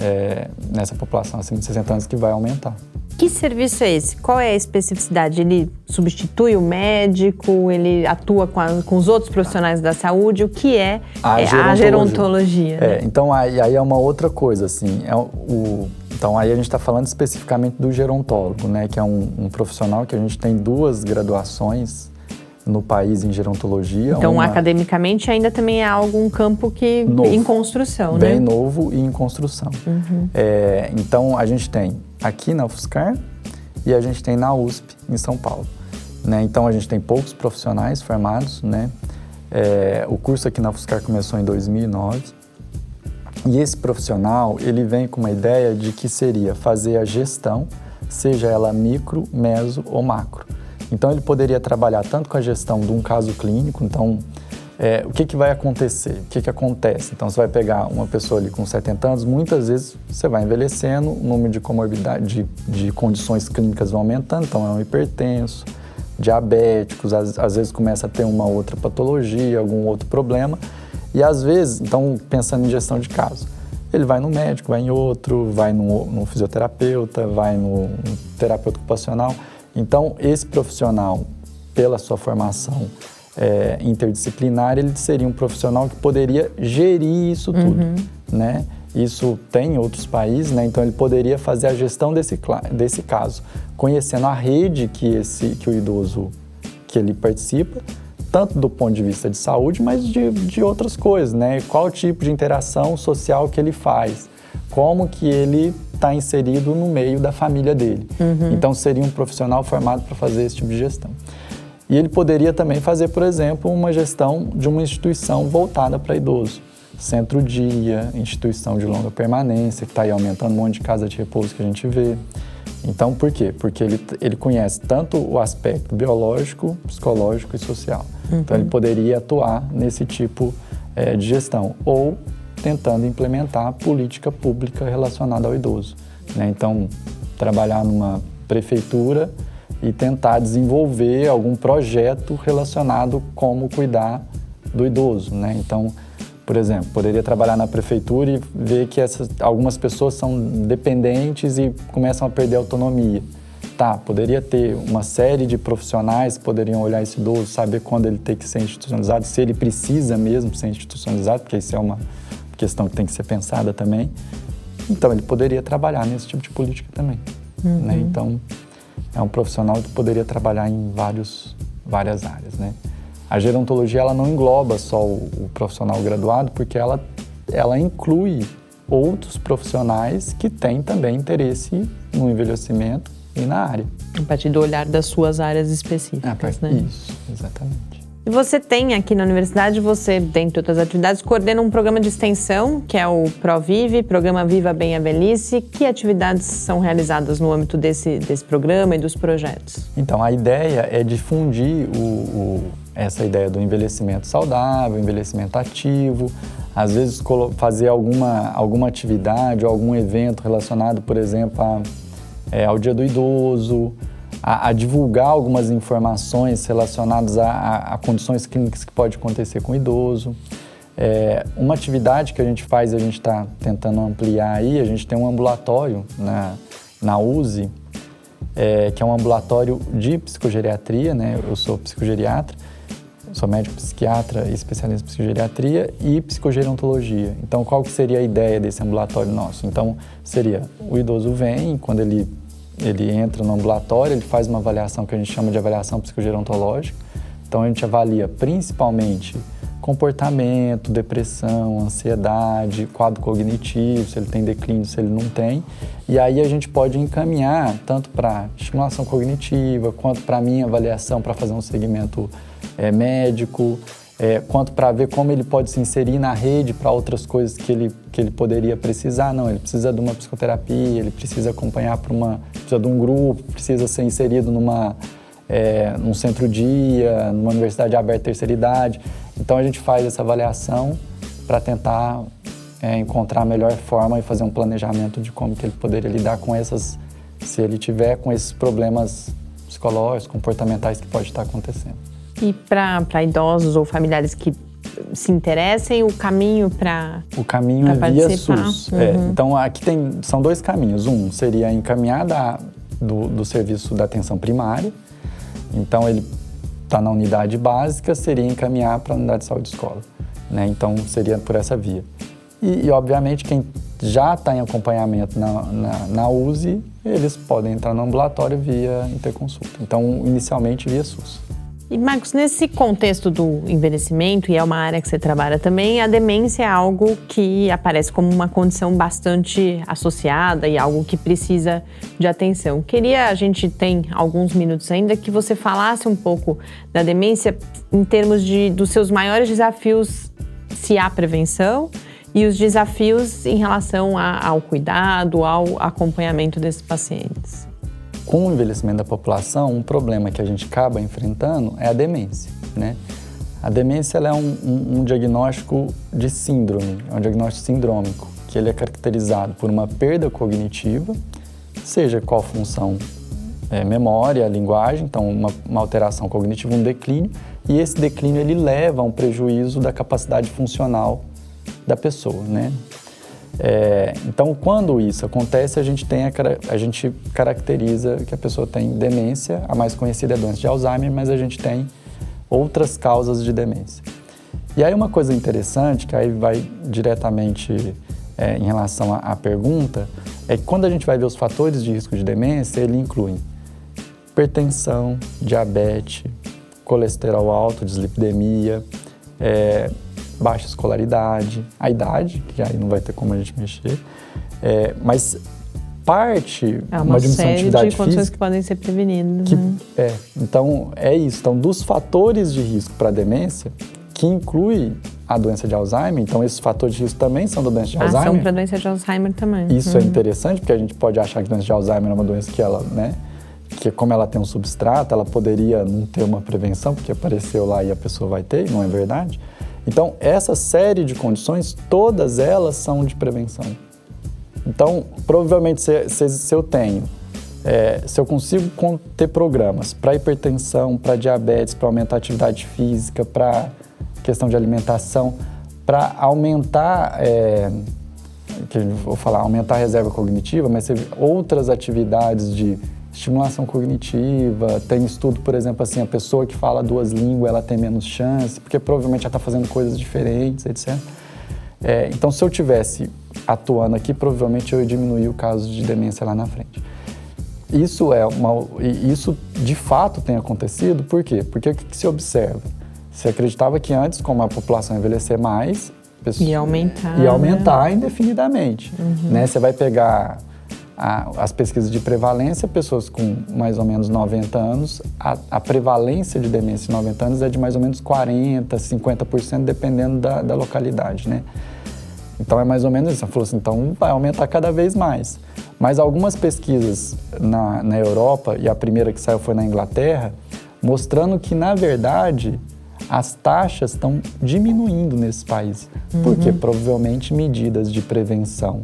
é, nessa população acima de 60 anos que vai aumentar. que serviço é esse? Qual é a especificidade? Ele substitui o médico? Ele atua com, a, com os outros profissionais da saúde? O que é a é, gerontologia? A gerontologia né? é, então, aí, aí, é uma outra coisa, assim. É o, então, aí a gente está falando especificamente do gerontólogo, né? Que é um, um profissional que a gente tem duas graduações no país em gerontologia. Então, uma... academicamente, ainda também é algo, um campo que novo, em construção, bem né? Bem novo e em construção. Uhum. É, então, a gente tem aqui na UFSCar e a gente tem na USP, em São Paulo. Né? Então, a gente tem poucos profissionais formados, né? É, o curso aqui na UFSCar começou em 2009. E esse profissional, ele vem com uma ideia de que seria fazer a gestão, seja ela micro, meso ou macro. Então ele poderia trabalhar tanto com a gestão de um caso clínico, então é, o que, que vai acontecer? O que, que acontece? Então você vai pegar uma pessoa ali com 70 anos, muitas vezes você vai envelhecendo, o número de comorbidade, de, de condições clínicas vai aumentando, então é um hipertenso, diabéticos, às, às vezes começa a ter uma outra patologia, algum outro problema, e às vezes, então pensando em gestão de caso, ele vai no médico, vai em outro, vai no, no fisioterapeuta, vai no, no terapeuta ocupacional. Então, esse profissional, pela sua formação é, interdisciplinar, ele seria um profissional que poderia gerir isso tudo, uhum. né? Isso tem em outros países, né? Então ele poderia fazer a gestão desse, desse caso, conhecendo a rede que esse que o idoso que ele participa, tanto do ponto de vista de saúde, mas de, de outras coisas, né? Qual tipo de interação social que ele faz, como que ele está inserido no meio da família dele. Uhum. Então seria um profissional formado para fazer esse tipo de gestão. E ele poderia também fazer, por exemplo, uma gestão de uma instituição voltada para idoso. Centro-dia, instituição de longa permanência, que está aí aumentando um monte de casa de repouso que a gente vê. Então, por quê? Porque ele, ele conhece tanto o aspecto biológico, psicológico e social. Uhum. Então, ele poderia atuar nesse tipo é, de gestão. Ou tentando implementar política pública relacionada ao idoso. Né? Então, trabalhar numa prefeitura e tentar desenvolver algum projeto relacionado como cuidar do idoso. Né? Então, por exemplo, poderia trabalhar na prefeitura e ver que essas, algumas pessoas são dependentes e começam a perder autonomia. Tá, poderia ter uma série de profissionais que poderiam olhar esse idoso, saber quando ele tem que ser institucionalizado, se ele precisa mesmo ser institucionalizado, porque isso é uma questão que tem que ser pensada também. Então, ele poderia trabalhar nesse tipo de política também. Uhum. Né? Então, é um profissional que poderia trabalhar em vários, várias áreas. Né? A gerontologia ela não engloba só o, o profissional graduado, porque ela, ela inclui outros profissionais que têm também interesse no envelhecimento e na área. A partir do olhar das suas áreas específicas, né? Isso, exatamente. E você tem aqui na universidade, você, dentre outras atividades, coordena um programa de extensão, que é o ProVive, Programa Viva Bem a Velhice. Que atividades são realizadas no âmbito desse, desse programa e dos projetos? Então, a ideia é difundir o, o, essa ideia do envelhecimento saudável, envelhecimento ativo, às vezes fazer alguma, alguma atividade ou algum evento relacionado, por exemplo, a, é, ao Dia do Idoso, a, a divulgar algumas informações relacionadas a, a, a, condições clínicas que pode acontecer com o idoso. É, uma atividade que a gente faz, a gente está tentando ampliar aí, a gente tem um ambulatório na, na é, que é um ambulatório de psicogeriatria, né? Eu sou psicogeriatra, sou médico psiquiatra e especialista em psicogeriatria e psicogerontologia. Então, qual que seria a ideia desse ambulatório nosso? Então, seria o idoso vem, quando ele ele entra no ambulatório, ele faz uma avaliação que a gente chama de avaliação psicogerontológica. Então a gente avalia principalmente comportamento, depressão, ansiedade, quadro cognitivo, se ele tem declínio, se ele não tem. E aí a gente pode encaminhar tanto para estimulação cognitiva, quanto para minha avaliação para fazer um segmento é, médico, é, quanto para ver como ele pode se inserir na rede para outras coisas que ele, que ele poderia precisar. Não, ele precisa de uma psicoterapia, ele precisa acompanhar para uma. precisa de um grupo, precisa ser inserido numa, é, num centro-dia, numa universidade aberta terceira idade. Então a gente faz essa avaliação para tentar é, encontrar a melhor forma e fazer um planejamento de como que ele poderia lidar com essas, se ele tiver com esses problemas psicológicos, comportamentais que pode estar acontecendo. E para idosos ou familiares que se interessem, o caminho para O caminho é via SUS. Uhum. É, então, aqui tem, são dois caminhos. Um seria encaminhada do, do serviço da atenção primária. Então, ele está na unidade básica, seria encaminhar para a unidade de saúde escola. Né? Então, seria por essa via. E, e obviamente, quem já está em acompanhamento na, na, na, USE, eles podem entrar no ambulatório via interconsulta. Então, inicialmente via SUS. E Marcos, nesse contexto do envelhecimento, e é uma área que você trabalha também, a demência é algo que aparece como uma condição bastante associada e algo que precisa de atenção. Queria, a gente tem alguns minutos ainda, que você falasse um pouco da demência em termos de, dos seus maiores desafios, se há prevenção, e os desafios em relação a, ao cuidado, ao acompanhamento desses pacientes com o envelhecimento da população, um problema que a gente acaba enfrentando é a demência, né? A demência é um, um, um, diagnóstico de síndrome, é um diagnóstico sindrômico, que ele é caracterizado por uma perda cognitiva, seja qual função, é, memória, linguagem, então uma, uma alteração cognitiva, um declínio, e esse declínio ele leva a um prejuízo da capacidade funcional da pessoa, né? É, então, quando isso acontece, a gente, tem a, a, gente caracteriza que a pessoa tem demência, a mais conhecida é a doença de Alzheimer, mas a gente tem outras causas de demência. E aí uma coisa interessante, que aí vai diretamente é, em relação à, pergunta, é que quando a gente vai ver os fatores de risco de demência, ele inclui hipertensão, diabetes, colesterol alto, dislipidemia, é, baixa escolaridade, a idade, que aí não vai ter como a gente mexer, é, mas parte é uma, uma diminuição série de atividade de condições física, que podem ser prevenidas. Que, né? É, então é isso. Então, dos fatores de risco para demência, que inclui a doença de Alzheimer, então esses fatores de risco também são da doença de ah, Alzheimer. são para a doença de Alzheimer também. Isso é uhum. é interessante, porque a gente pode achar que a doença de Alzheimer é uma doença que ela, né, que como ela tem um substrato, ela poderia não ter uma prevenção, porque apareceu lá e a pessoa vai ter, não é verdade? Então, essa série de condições, todas elas são de prevenção. Então, provavelmente, se, se, se eu tenho, é, se eu consigo ter programas para hipertensão, para diabetes, para aumentar a atividade física, para questão de alimentação, para aumentar, é, que vou falar, aumentar a reserva cognitiva, mas outras atividades de estimulação cognitiva, tem estudo, por exemplo, assim, a pessoa que fala duas línguas, ela tem menos chance, porque provavelmente ela está fazendo coisas diferentes, etc. É, então, se eu tivesse atuando aqui, provavelmente eu ia diminuir o caso de demência lá na frente. Isso é uma, isso de fato tem acontecido, por quê? Porque o que se observa? Se acreditava que antes, como a população envelhecer mais, pessoas, ia aumentar, ia aumentar né? indefinidamente. Uhum. Né? Você vai pegar a, as pesquisas de prevalência, pessoas com mais ou menos 90 anos, a, a, prevalência de demência em 90 anos é de mais ou menos 40%, 50%, dependendo da, da localidade, né? Então é mais ou menos isso. Ela falou assim, então vai aumentar cada vez mais. Mas algumas pesquisas na, na Europa, e a primeira que saiu foi na Inglaterra, mostrando que, na verdade, as taxas estão diminuindo nesses países. Uhum. Porque provavelmente medidas de prevenção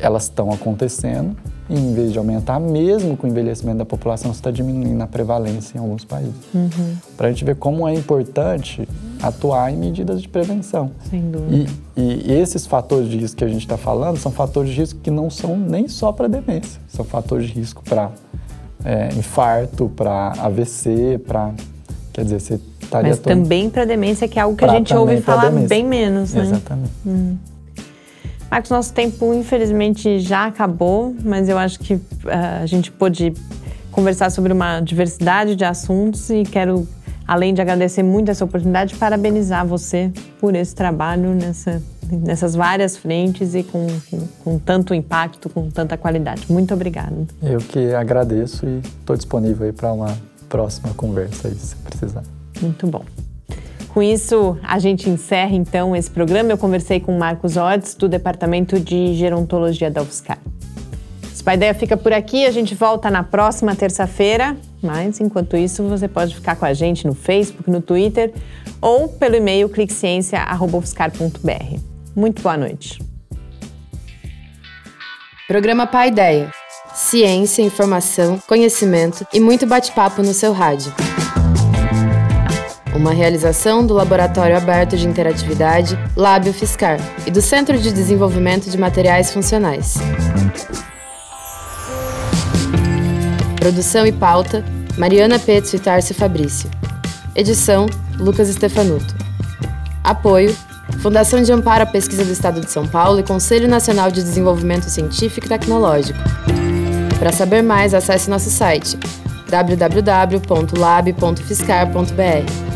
elas estão acontecendo e em vez de aumentar, mesmo com o envelhecimento da população, está diminuindo a prevalência em alguns países. Uhum. Para a gente ver como é importante atuar em medidas de prevenção. Sem dúvida. E, e esses fatores de risco que a gente está falando são fatores de risco que não são nem só para demência, são fatores de risco para é, infarto, para AVC, para. Quer dizer, você estaria. Mas todo... também para demência, que é algo que a gente ouve falar bem menos, né? Exatamente. Hum. Marcos, nosso tempo infelizmente já acabou, mas eu acho que uh, a gente pôde conversar sobre uma diversidade de assuntos e quero, além de agradecer muito essa oportunidade, parabenizar você por esse trabalho nessa, nessas várias frentes e com, com, com tanto impacto, com tanta qualidade. Muito obrigada. Eu que agradeço e estou disponível aí para uma próxima conversa aí, se precisar. Muito bom. Com isso, a gente encerra então esse programa. Eu conversei com Marcos Ortiz, do Departamento de Gerontologia da UFSCar. Spaideia fica por aqui, a gente volta na próxima terça-feira, mas enquanto isso você pode ficar com a gente no Facebook, no Twitter ou pelo e-mail cliqueciência.ufscar.br. Muito boa noite. Programa Paideia. Ciência, informação, conhecimento e muito bate-papo no seu rádio uma realização do Laboratório Aberto de Interatividade Lábio Fiscar e do Centro de Desenvolvimento de Materiais Funcionais. Produção e pauta: Mariana Petzo e Tarcio Fabrício. Edição: Lucas Stefanuto. Apoio: Fundação de Amparo à Pesquisa do Estado de São Paulo e Conselho Nacional de Desenvolvimento Científico e Tecnológico. Para saber mais, acesse nosso site www.lab.fiscar.br.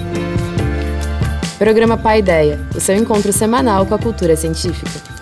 Programa Pai Ideia, o seu encontro semanal com a cultura científica.